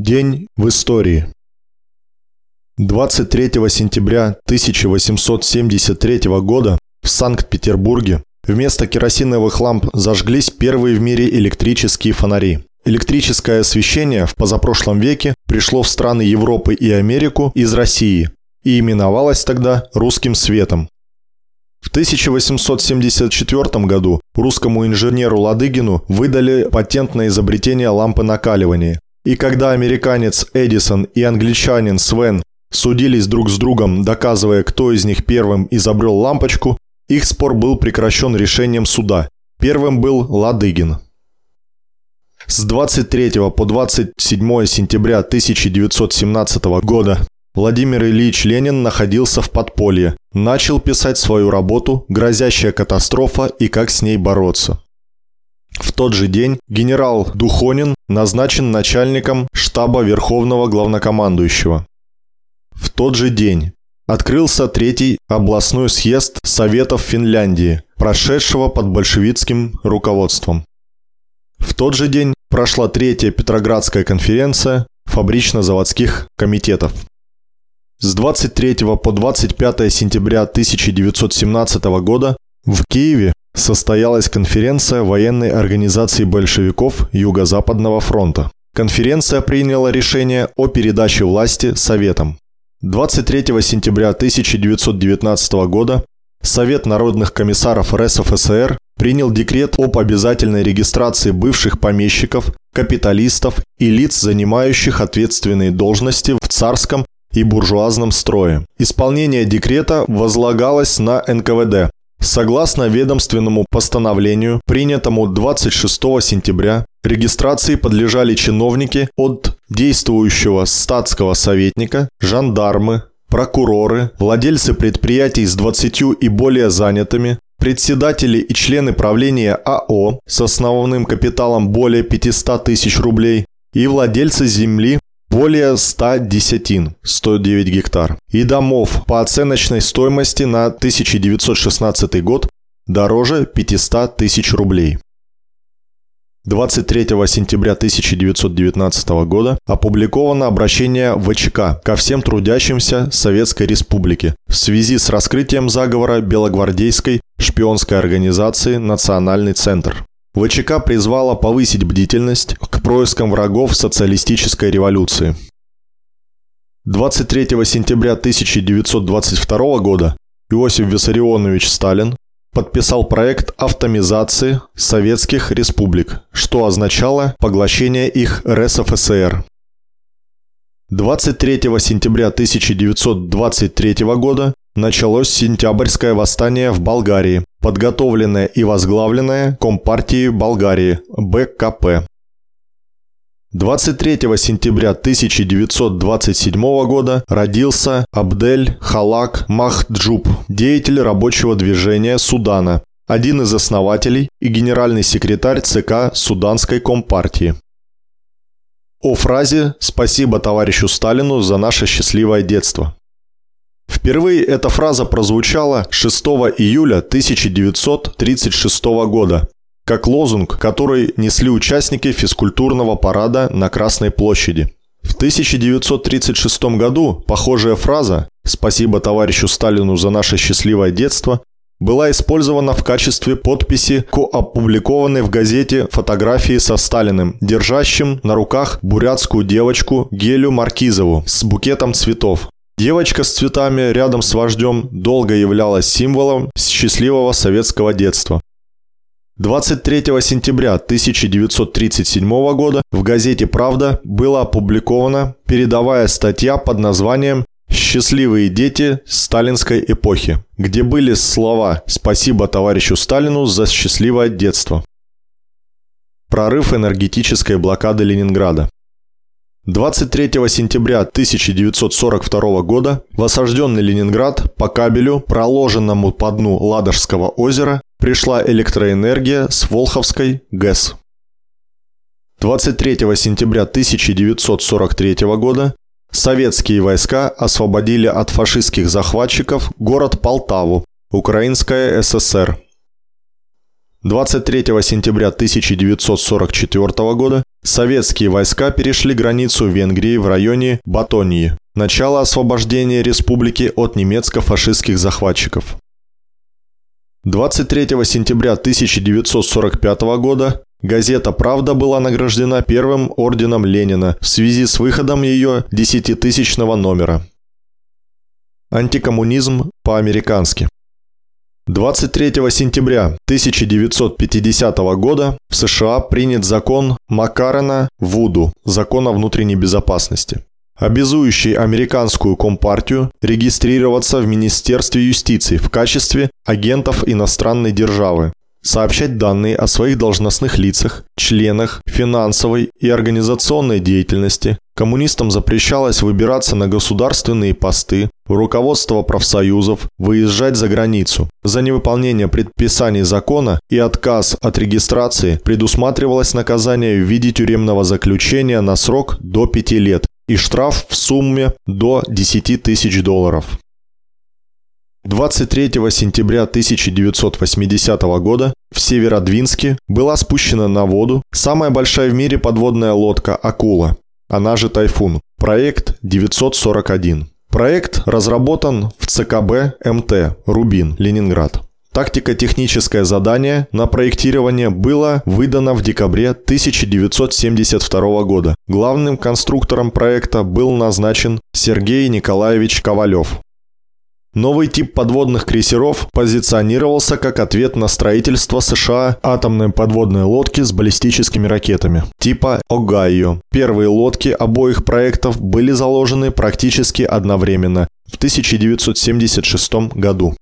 День в истории. 23 сентября 1873 года в Санкт-Петербурге вместо керосиновых ламп зажглись первые в мире электрические фонари. Электрическое освещение в позапрошлом веке пришло в страны Европы и Америку из России и именовалось тогда «русским светом». В 1874 году русскому инженеру Ладыгину выдали патент на изобретение лампы накаливания, и когда американец Эдисон и англичанин Свен судились друг с другом, доказывая, кто из них первым изобрел лампочку, их спор был прекращен решением суда. Первым был Ладыгин. С 23 по 27 сентября 1917 года Владимир Ильич Ленин находился в подполье, начал писать свою работу «Грозящая катастрофа и как с ней бороться». В тот же день генерал Духонин назначен начальником штаба Верховного Главнокомандующего. В тот же день открылся третий областной съезд Советов Финляндии, прошедшего под большевистским руководством. В тот же день прошла третья Петроградская конференция фабрично-заводских комитетов. С 23 по 25 сентября 1917 года в Киеве состоялась конференция военной организации большевиков Юго-Западного фронта. Конференция приняла решение о передаче власти Советам. 23 сентября 1919 года Совет народных комиссаров РСФСР принял декрет об обязательной регистрации бывших помещиков, капиталистов и лиц, занимающих ответственные должности в царском и буржуазном строе. Исполнение декрета возлагалось на НКВД, Согласно ведомственному постановлению, принятому 26 сентября, регистрации подлежали чиновники от действующего статского советника, жандармы, прокуроры, владельцы предприятий с 20 и более занятыми, председатели и члены правления АО с основным капиталом более 500 тысяч рублей и владельцы земли более 100 десятин, 109 гектар, и домов по оценочной стоимости на 1916 год дороже 500 тысяч рублей. 23 сентября 1919 года опубликовано обращение ВЧК ко всем трудящимся Советской Республики в связи с раскрытием заговора Белогвардейской шпионской организации «Национальный центр». ВЧК призвала повысить бдительность к проискам врагов социалистической революции. 23 сентября 1922 года Иосиф Виссарионович Сталин подписал проект автомизации советских республик, что означало поглощение их РСФСР. 23 сентября 1923 года началось сентябрьское восстание в Болгарии, подготовленное и возглавленное Компартией Болгарии БКП. 23 сентября 1927 года родился Абдель Халак Махджуб, деятель рабочего движения Судана, один из основателей и генеральный секретарь ЦК Суданской Компартии. О фразе «Спасибо товарищу Сталину за наше счастливое детство». Впервые эта фраза прозвучала 6 июля 1936 года как лозунг, который несли участники физкультурного парада на Красной площади. В 1936 году похожая фраза «Спасибо товарищу Сталину за наше счастливое детство» была использована в качестве подписи к опубликованной в газете фотографии со Сталиным, держащим на руках бурятскую девочку Гелю Маркизову с букетом цветов. Девочка с цветами рядом с вождем долго являлась символом счастливого советского детства. 23 сентября 1937 года в газете «Правда» была опубликована передовая статья под названием «Счастливые дети сталинской эпохи», где были слова «Спасибо товарищу Сталину за счастливое детство». Прорыв энергетической блокады Ленинграда. 23 сентября 1942 года в осажденный Ленинград по кабелю, проложенному по дну Ладожского озера, пришла электроэнергия с Волховской ГЭС. 23 сентября 1943 года советские войска освободили от фашистских захватчиков город Полтаву, Украинская ССР. 23 сентября 1944 года советские войска перешли границу Венгрии в районе Батонии. Начало освобождения республики от немецко-фашистских захватчиков. 23 сентября 1945 года газета «Правда» была награждена первым орденом Ленина в связи с выходом ее десятитысячного номера. Антикоммунизм по-американски. 23 сентября 1950 года в США принят закон Макарена Вуду, закон о внутренней безопасности, обязующий американскую компартию регистрироваться в Министерстве юстиции в качестве агентов иностранной державы, сообщать данные о своих должностных лицах, членах финансовой и организационной деятельности. Коммунистам запрещалось выбираться на государственные посты, руководство профсоюзов, выезжать за границу. За невыполнение предписаний закона и отказ от регистрации предусматривалось наказание в виде тюремного заключения на срок до 5 лет и штраф в сумме до 10 тысяч долларов. 23 сентября 1980 года в Северодвинске была спущена на воду самая большая в мире подводная лодка «Акула», она же «Тайфун», проект 941. Проект разработан в ЦКБ МТ «Рубин», Ленинград. Тактико-техническое задание на проектирование было выдано в декабре 1972 года. Главным конструктором проекта был назначен Сергей Николаевич Ковалев. Новый тип подводных крейсеров позиционировался как ответ на строительство США атомной подводной лодки с баллистическими ракетами типа «Огайо». Первые лодки обоих проектов были заложены практически одновременно в 1976 году.